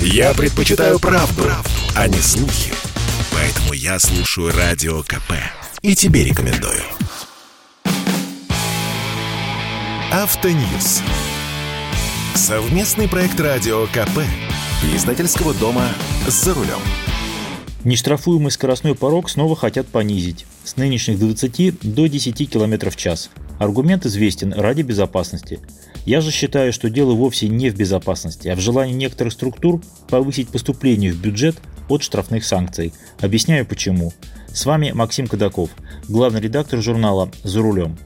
Я предпочитаю правду, правду, а не слухи. Поэтому я слушаю Радио КП. И тебе рекомендую. Автоньюз. Совместный проект Радио КП. Издательского дома «За рулем». Нештрафуемый скоростной порог снова хотят понизить. С нынешних 20 до 10 км в час. Аргумент известен ради безопасности. Я же считаю, что дело вовсе не в безопасности, а в желании некоторых структур повысить поступление в бюджет от штрафных санкций. Объясняю почему. С вами Максим Кадаков, главный редактор журнала «За рулем».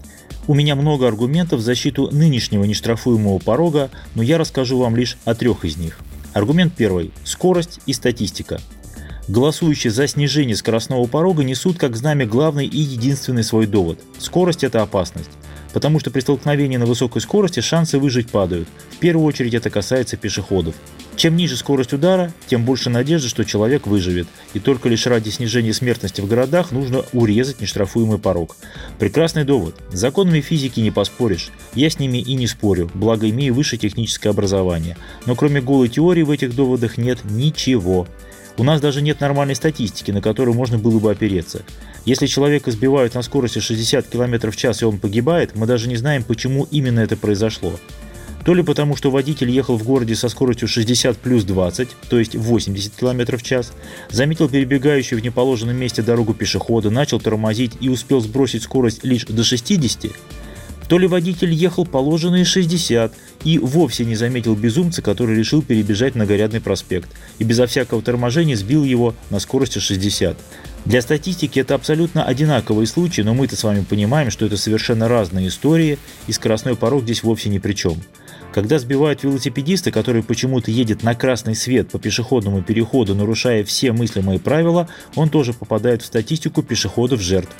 У меня много аргументов в защиту нынешнего нештрафуемого порога, но я расскажу вам лишь о трех из них. Аргумент первый – скорость и статистика. Голосующие за снижение скоростного порога несут как знамя главный и единственный свой довод – скорость – это опасность потому что при столкновении на высокой скорости шансы выжить падают. В первую очередь это касается пешеходов. Чем ниже скорость удара, тем больше надежды, что человек выживет. И только лишь ради снижения смертности в городах нужно урезать нештрафуемый порог. Прекрасный довод. Законами физики не поспоришь. Я с ними и не спорю, благо имею высшее техническое образование. Но кроме голой теории в этих доводах нет ничего. У нас даже нет нормальной статистики, на которую можно было бы опереться. Если человека сбивают на скорости 60 км в час и он погибает, мы даже не знаем, почему именно это произошло. То ли потому, что водитель ехал в городе со скоростью 60 плюс 20, то есть 80 км в час, заметил перебегающую в неположенном месте дорогу пешехода, начал тормозить и успел сбросить скорость лишь до 60, то ли водитель ехал положенные 60 и вовсе не заметил безумца, который решил перебежать на Горядный проспект и безо всякого торможения сбил его на скорости 60. Для статистики это абсолютно одинаковые случаи, но мы-то с вами понимаем, что это совершенно разные истории, и скоростной порог здесь вовсе ни при чем. Когда сбивают велосипедиста, который почему-то едет на красный свет по пешеходному переходу, нарушая все мыслимые правила, он тоже попадает в статистику пешеходов жертв.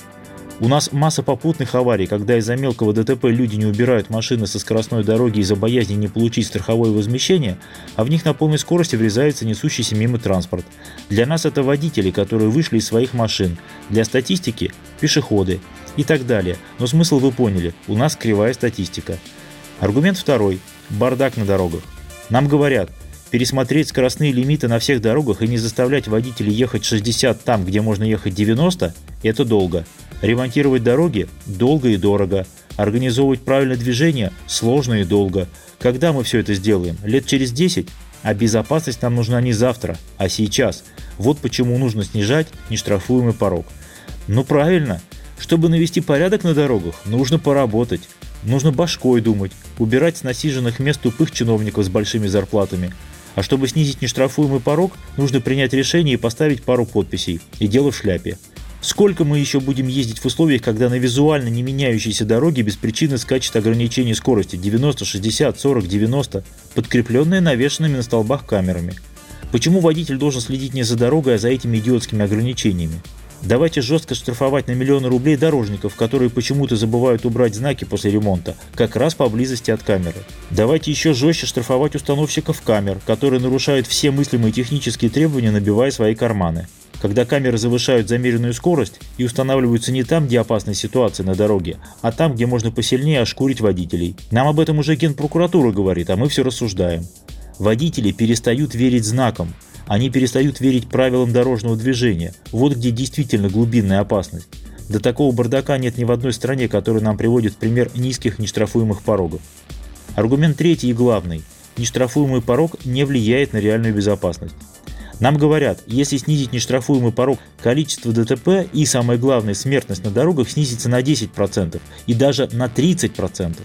У нас масса попутных аварий, когда из-за мелкого ДТП люди не убирают машины со скоростной дороги из-за боязни не получить страховое возмещение, а в них на полной скорости врезается несущийся мимо транспорт. Для нас это водители, которые вышли из своих машин. Для статистики – пешеходы и так далее. Но смысл вы поняли, у нас кривая статистика. Аргумент второй – бардак на дорогах. Нам говорят, пересмотреть скоростные лимиты на всех дорогах и не заставлять водителей ехать 60 там, где можно ехать 90 – это долго. Ремонтировать дороги – долго и дорого. Организовывать правильное движение – сложно и долго. Когда мы все это сделаем? Лет через 10? А безопасность нам нужна не завтра, а сейчас. Вот почему нужно снижать нештрафуемый порог. Ну правильно. Чтобы навести порядок на дорогах, нужно поработать. Нужно башкой думать, убирать с насиженных мест тупых чиновников с большими зарплатами. А чтобы снизить нештрафуемый порог, нужно принять решение и поставить пару подписей. И дело в шляпе. Сколько мы еще будем ездить в условиях, когда на визуально не меняющейся дороге без причины скачет ограничение скорости 90, 60, 40, 90, подкрепленные навешенными на столбах камерами? Почему водитель должен следить не за дорогой, а за этими идиотскими ограничениями? Давайте жестко штрафовать на миллионы рублей дорожников, которые почему-то забывают убрать знаки после ремонта, как раз поблизости от камеры. Давайте еще жестче штрафовать установщиков камер, которые нарушают все мыслимые технические требования, набивая свои карманы когда камеры завышают замеренную скорость и устанавливаются не там, где опасная ситуация на дороге, а там, где можно посильнее ошкурить водителей. Нам об этом уже генпрокуратура говорит, а мы все рассуждаем. Водители перестают верить знакам, они перестают верить правилам дорожного движения. Вот где действительно глубинная опасность. До такого бардака нет ни в одной стране, который нам приводит пример низких нештрафуемых порогов. Аргумент третий и главный. Нештрафуемый порог не влияет на реальную безопасность. Нам говорят, если снизить нештрафуемый порог, количество ДТП и, самое главное, смертность на дорогах снизится на 10% и даже на 30%.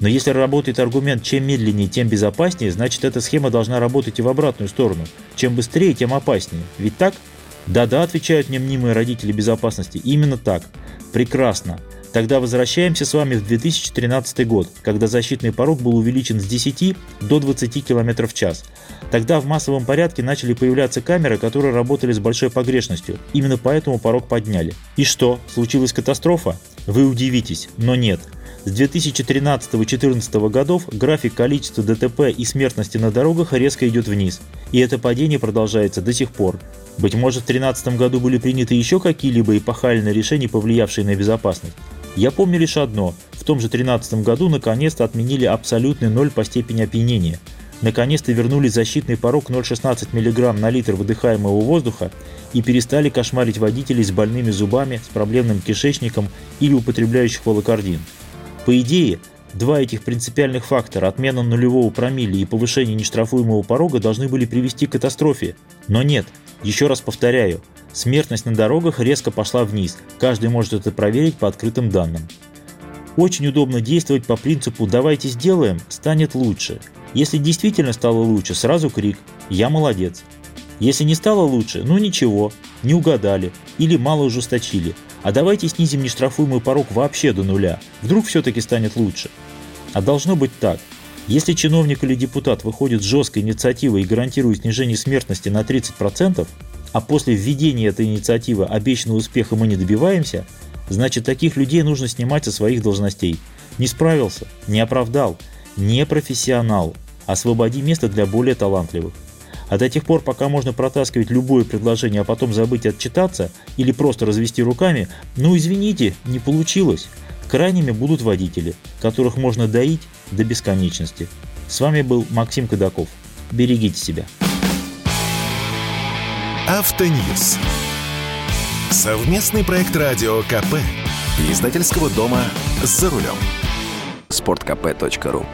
Но если работает аргумент «чем медленнее, тем безопаснее», значит эта схема должна работать и в обратную сторону. Чем быстрее, тем опаснее. Ведь так? Да-да, отвечают мне мнимые родители безопасности. Именно так. Прекрасно. Тогда возвращаемся с вами в 2013 год, когда защитный порог был увеличен с 10 до 20 км в час. Тогда в массовом порядке начали появляться камеры, которые работали с большой погрешностью. Именно поэтому порог подняли. И что, случилась катастрофа? Вы удивитесь, но нет. С 2013-2014 годов график количества ДТП и смертности на дорогах резко идет вниз. И это падение продолжается до сих пор. Быть может, в 2013 году были приняты еще какие-либо эпохальные решения, повлиявшие на безопасность. Я помню лишь одно. В том же 2013 году наконец-то отменили абсолютный ноль по степени опьянения. наконец-то вернули защитный порог 0,16 мг на литр выдыхаемого воздуха и перестали кошмарить водителей с больными зубами, с проблемным кишечником или употребляющих волокордин. По идее, два этих принципиальных фактора, отмена нулевого промилле и повышение нештрафуемого порога, должны были привести к катастрофе. Но нет, еще раз повторяю, смертность на дорогах резко пошла вниз, каждый может это проверить по открытым данным. Очень удобно действовать по принципу «давайте сделаем, станет лучше». Если действительно стало лучше, сразу крик «я молодец». Если не стало лучше, ну ничего, не угадали или мало ужесточили. А давайте снизим нештрафуемый порог вообще до нуля, вдруг все-таки станет лучше. А должно быть так. Если чиновник или депутат выходит с жесткой инициативой и гарантирует снижение смертности на 30%, а после введения этой инициативы обещанного успеха мы не добиваемся – Значит, таких людей нужно снимать со своих должностей. Не справился, не оправдал, не профессионал. Освободи место для более талантливых. А до тех пор, пока можно протаскивать любое предложение, а потом забыть отчитаться или просто развести руками, ну извините, не получилось. Крайними будут водители, которых можно доить до бесконечности. С вами был Максим Кадаков. Берегите себя. Автоньюз. Совместный проект радио КП. Издательского дома «За рулем». Спорткп.ру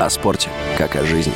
О спорте, как о жизни.